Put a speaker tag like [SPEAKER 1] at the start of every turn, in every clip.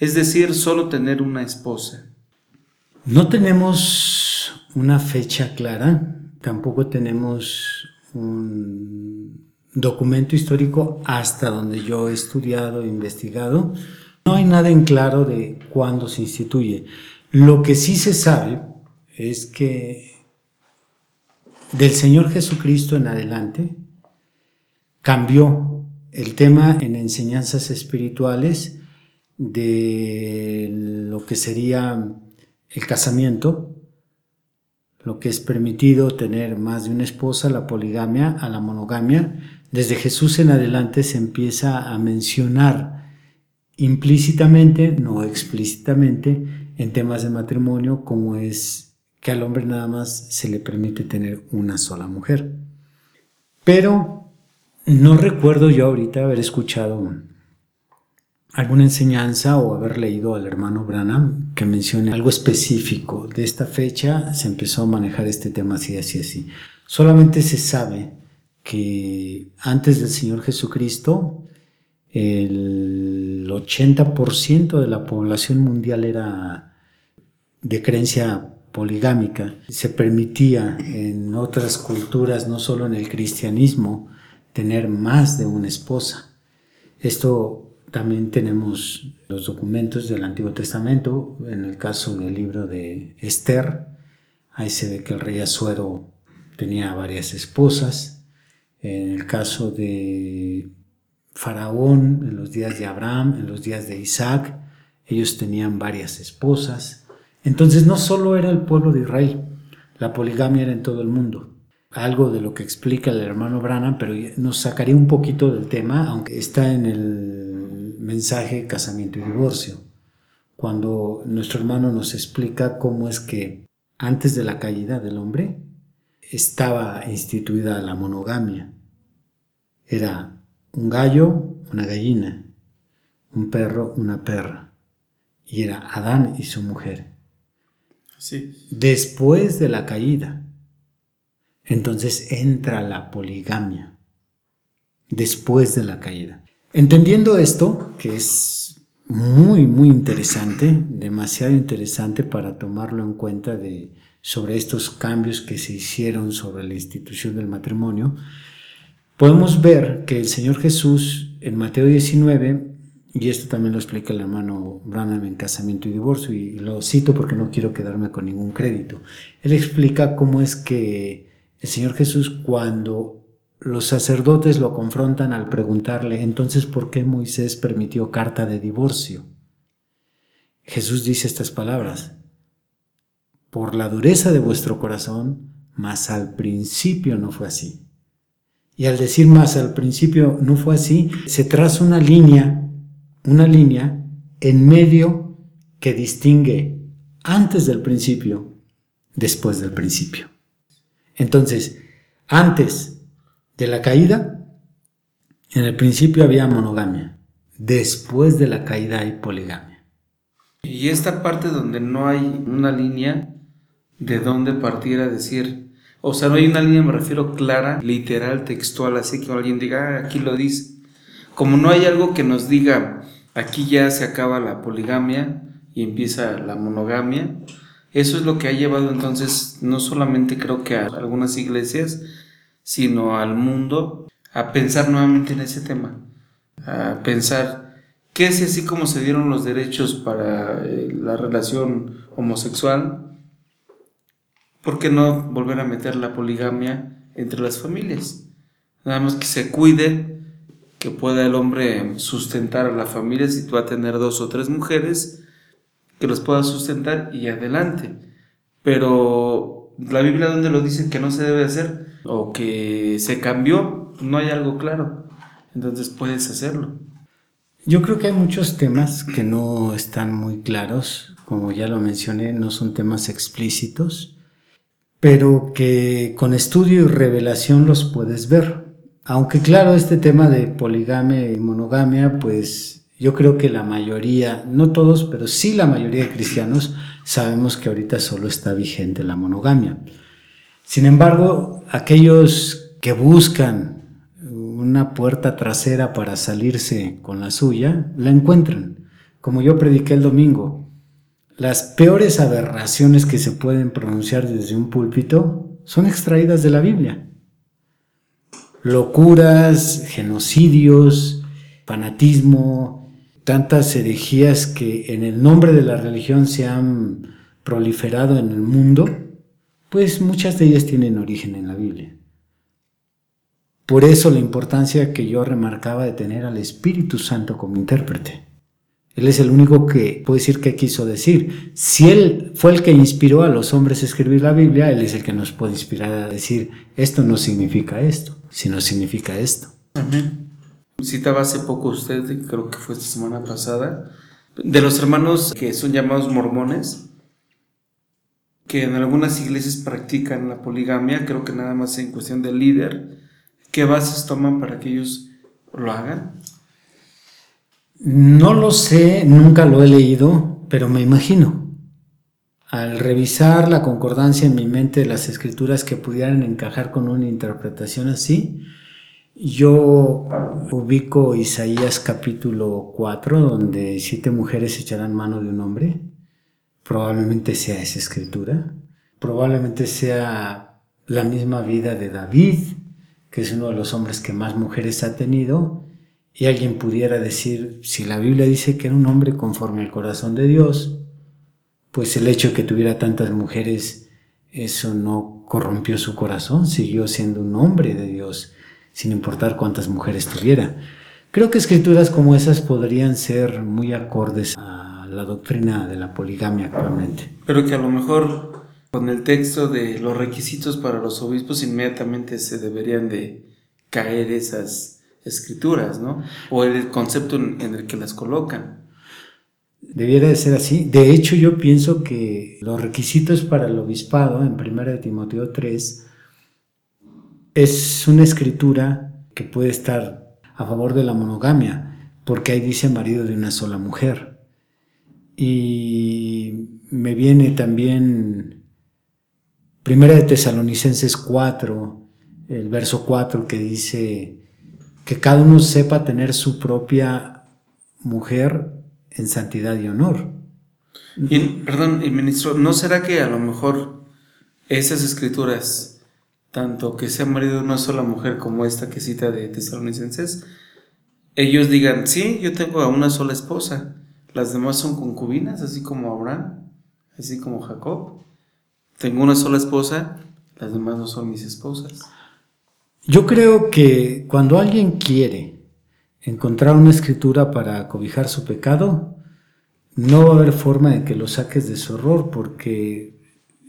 [SPEAKER 1] Es decir, solo tener una esposa.
[SPEAKER 2] No tenemos una fecha clara, tampoco tenemos un documento histórico hasta donde yo he estudiado e investigado. No hay nada en claro de cuándo se instituye. Lo que sí se sabe es que del Señor Jesucristo en adelante, cambió el tema en enseñanzas espirituales de lo que sería el casamiento, lo que es permitido tener más de una esposa, la poligamia, a la monogamia. Desde Jesús en adelante se empieza a mencionar implícitamente, no explícitamente, en temas de matrimonio, como es que al hombre nada más se le permite tener una sola mujer. Pero no recuerdo yo ahorita haber escuchado alguna enseñanza o haber leído al hermano Branham que mencione algo específico. De esta fecha se empezó a manejar este tema así, así, así. Solamente se sabe que antes del Señor Jesucristo el 80% de la población mundial era de creencia poligámica. Se permitía en otras culturas, no solo en el cristianismo, tener más de una esposa. Esto también tenemos los documentos del Antiguo Testamento, en el caso del libro de Esther, ahí se ve que el rey Azuero tenía varias esposas, en el caso de Faraón, en los días de Abraham, en los días de Isaac, ellos tenían varias esposas. Entonces no solo era el pueblo de Israel, la poligamia era en todo el mundo. Algo de lo que explica el hermano Branham, pero nos sacaría un poquito del tema, aunque está en el mensaje casamiento y divorcio, cuando nuestro hermano nos explica cómo es que antes de la caída del hombre estaba instituida la monogamia. Era un gallo, una gallina, un perro, una perra, y era Adán y su mujer.
[SPEAKER 1] Sí.
[SPEAKER 2] Después de la caída, entonces entra la poligamia después de la caída. Entendiendo esto, que es muy, muy interesante, demasiado interesante para tomarlo en cuenta de, sobre estos cambios que se hicieron sobre la institución del matrimonio, podemos ver que el Señor Jesús en Mateo 19, y esto también lo explica el hermano Branham en Casamiento y Divorcio, y lo cito porque no quiero quedarme con ningún crédito, él explica cómo es que el Señor Jesús cuando los sacerdotes lo confrontan al preguntarle, entonces, ¿por qué Moisés permitió carta de divorcio? Jesús dice estas palabras, por la dureza de vuestro corazón, mas al principio no fue así. Y al decir más al principio no fue así, se traza una línea, una línea en medio que distingue antes del principio, después del principio. Entonces, antes de la caída, en el principio había monogamia. Después de la caída hay poligamia.
[SPEAKER 1] Y esta parte donde no hay una línea de dónde partir a decir, o sea, no hay una línea, me refiero clara, literal, textual, así que alguien diga, ah, aquí lo dice. Como no hay algo que nos diga, aquí ya se acaba la poligamia y empieza la monogamia, eso es lo que ha llevado entonces no solamente creo que a algunas iglesias, sino al mundo a pensar nuevamente en ese tema, a pensar qué es así como se dieron los derechos para eh, la relación homosexual, ¿por qué no volver a meter la poligamia entre las familias? Nada más que se cuide, que pueda el hombre sustentar a la familia si tú va a tener dos o tres mujeres, que los pueda sustentar y adelante. Pero la Biblia donde lo dice que no se debe hacer o que se cambió, no hay algo claro. Entonces puedes hacerlo.
[SPEAKER 2] Yo creo que hay muchos temas que no están muy claros, como ya lo mencioné, no son temas explícitos, pero que con estudio y revelación los puedes ver. Aunque claro, este tema de poligamia y monogamia, pues yo creo que la mayoría, no todos, pero sí la mayoría de cristianos sabemos que ahorita solo está vigente la monogamia. Sin embargo, aquellos que buscan una puerta trasera para salirse con la suya, la encuentran. Como yo prediqué el domingo, las peores aberraciones que se pueden pronunciar desde un púlpito son extraídas de la Biblia. Locuras, genocidios, fanatismo, tantas herejías que en el nombre de la religión se han proliferado en el mundo, pues muchas de ellas tienen origen en la Biblia. Por eso la importancia que yo remarcaba de tener al Espíritu Santo como intérprete. Él es el único que puede decir qué quiso decir. Si Él fue el que inspiró a los hombres a escribir la Biblia, Él es el que nos puede inspirar a decir, esto no significa esto, sino significa esto.
[SPEAKER 1] Amén. Citaba hace poco usted, creo que fue esta semana pasada, de los hermanos que son llamados mormones, que en algunas iglesias practican la poligamia, creo que nada más en cuestión del líder. ¿Qué bases toman para que ellos lo hagan?
[SPEAKER 2] No lo sé, nunca lo he leído, pero me imagino. Al revisar la concordancia en mi mente de las escrituras que pudieran encajar con una interpretación así, yo ubico Isaías capítulo 4, donde siete mujeres echarán mano de un hombre. Probablemente sea esa escritura. Probablemente sea la misma vida de David, que es uno de los hombres que más mujeres ha tenido y alguien pudiera decir, si la Biblia dice que era un hombre conforme al corazón de Dios, pues el hecho de que tuviera tantas mujeres, eso no corrompió su corazón, siguió siendo un hombre de Dios, sin importar cuántas mujeres tuviera. Creo que escrituras como esas podrían ser muy acordes a la doctrina de la poligamia actualmente.
[SPEAKER 1] Pero que a lo mejor con el texto de los requisitos para los obispos inmediatamente se deberían de caer esas escrituras, ¿no? O el concepto en, el que las colocan.
[SPEAKER 2] Debiera de ser así. De hecho, yo pienso que los requisitos para el obispado en 1 de Timoteo 3 es una escritura que puede estar a favor de la monogamia, porque ahí dice marido de una sola mujer. Y me viene también 1 de Tesalonicenses 4, el verso 4 que dice que cada uno sepa tener su propia mujer en santidad y honor.
[SPEAKER 1] Y, perdón, ministro, ¿no será que a lo mejor esas escrituras, tanto que sea marido de una sola mujer como esta que cita de Tesalonicenses, ellos digan, sí, yo tengo a una sola esposa, las demás son concubinas, así como Abraham, así como Jacob, tengo una sola esposa, las demás no son mis esposas?
[SPEAKER 2] Yo creo que cuando alguien quiere encontrar una escritura para cobijar su pecado, no va a haber forma de que lo saques de su error, porque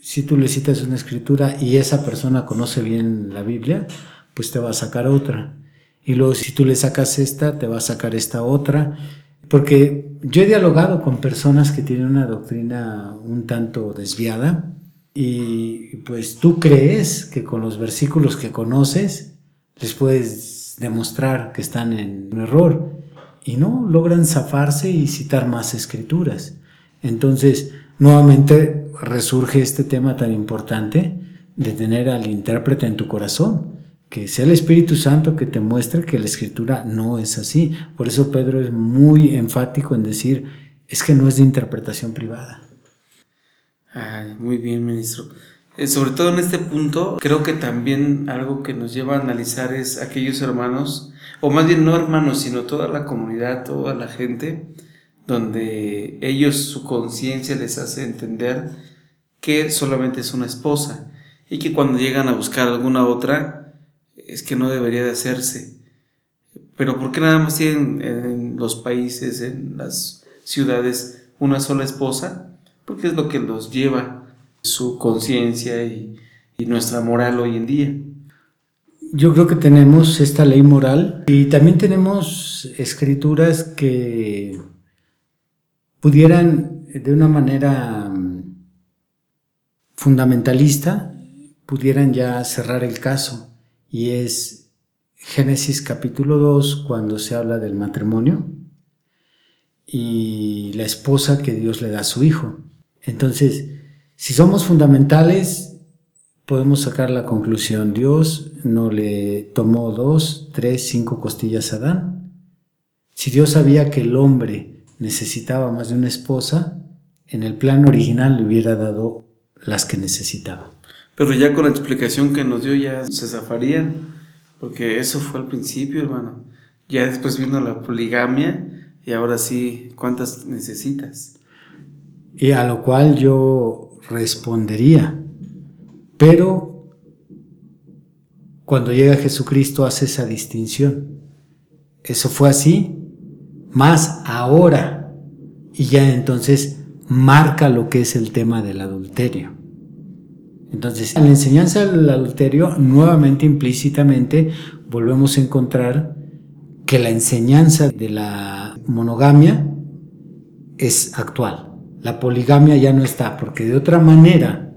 [SPEAKER 2] si tú le citas una escritura y esa persona conoce bien la Biblia, pues te va a sacar otra. Y luego si tú le sacas esta, te va a sacar esta otra. Porque yo he dialogado con personas que tienen una doctrina un tanto desviada y pues tú crees que con los versículos que conoces les puedes demostrar que están en un error y no logran zafarse y citar más escrituras. Entonces, nuevamente resurge este tema tan importante de tener al intérprete en tu corazón, que sea el Espíritu Santo que te muestre que la escritura no es así. Por eso Pedro es muy enfático en decir, es que no es de interpretación privada.
[SPEAKER 1] Ay, muy bien, ministro. Eh, sobre todo en este punto, creo que también algo que nos lleva a analizar es aquellos hermanos, o más bien no hermanos, sino toda la comunidad, toda la gente, donde ellos su conciencia les hace entender que solamente es una esposa y que cuando llegan a buscar alguna otra es que no debería de hacerse. Pero ¿por qué nada más tienen en los países, en las ciudades, una sola esposa? porque es lo que los lleva su conciencia y, nuestra moral hoy en día.
[SPEAKER 2] yo creo que tenemos esta ley moral y también tenemos escrituras que pudieran de una manera mm, fundamentalista, pudieran ya cerrar el caso y es Génesis capítulo 2 cuando se habla del matrimonio y la esposa que Dios le da a su hijo. Entonces, si somos fundamentales, podemos sacar la conclusión, Dios no le tomó dos, tres, cinco costillas a Adán. Si Dios sabía que el hombre necesitaba más de una esposa, en el plan original le hubiera dado las que necesitaba.
[SPEAKER 1] Pero ya con la explicación que nos dio ya se zafarían, porque eso fue al principio, hermano. Ya después vino la poligamia y ahora sí, ¿cuántas necesitas?
[SPEAKER 2] Y a lo cual yo respondería, pero cuando llega Jesucristo hace esa distinción. Eso fue así, más ahora. Y ya entonces marca lo que es el tema del adulterio. Entonces, en la enseñanza del adulterio, nuevamente implícitamente, volvemos a encontrar que la enseñanza de la monogamia es actual. La poligamia ya no está, porque de otra manera,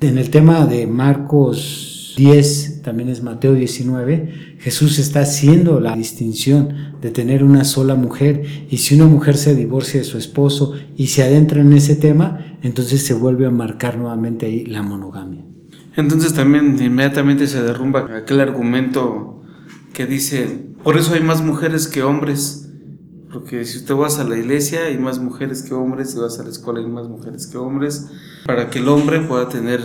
[SPEAKER 2] en el tema de Marcos 10, también es Mateo 19, Jesús está haciendo la distinción de tener una sola mujer y si una mujer se divorcia de su esposo y se adentra en ese tema, entonces se vuelve a marcar nuevamente ahí la monogamia.
[SPEAKER 1] Entonces también inmediatamente se derrumba aquel argumento que dice, por eso hay más mujeres que hombres porque si usted vas a la iglesia hay más mujeres que hombres, si vas a la escuela hay más mujeres que hombres, para que el hombre pueda tener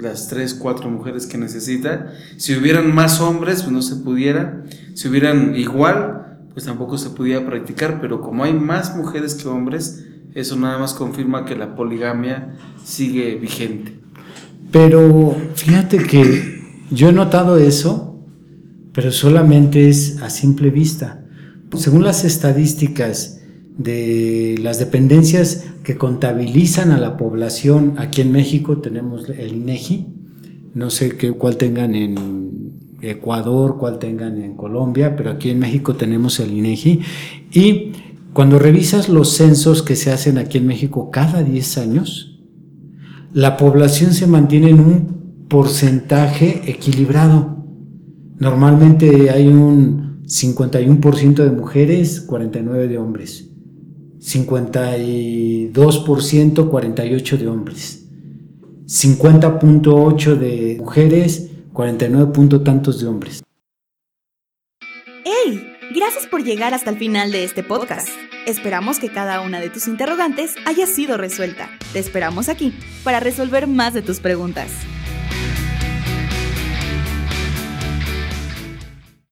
[SPEAKER 1] las tres, cuatro mujeres que necesita. Si hubieran más hombres, pues no se pudiera. Si hubieran igual, pues tampoco se pudiera practicar. Pero como hay más mujeres que hombres, eso nada más confirma que la poligamia sigue vigente.
[SPEAKER 2] Pero fíjate que yo he notado eso, pero solamente es a simple vista. Según las estadísticas de las dependencias que contabilizan a la población, aquí en México tenemos el INEGI, no sé qué, cuál tengan en Ecuador, cuál tengan en Colombia, pero aquí en México tenemos el INEGI. Y cuando revisas los censos que se hacen aquí en México cada 10 años, la población se mantiene en un porcentaje equilibrado. Normalmente hay un 51% de mujeres, 49 de hombres. 52%, 48 de hombres. 50.8 de mujeres, 49 punto tantos de hombres.
[SPEAKER 3] ¡Hey! Gracias por llegar hasta el final de este podcast. Esperamos que cada una de tus interrogantes haya sido resuelta. Te esperamos aquí para resolver más de tus preguntas.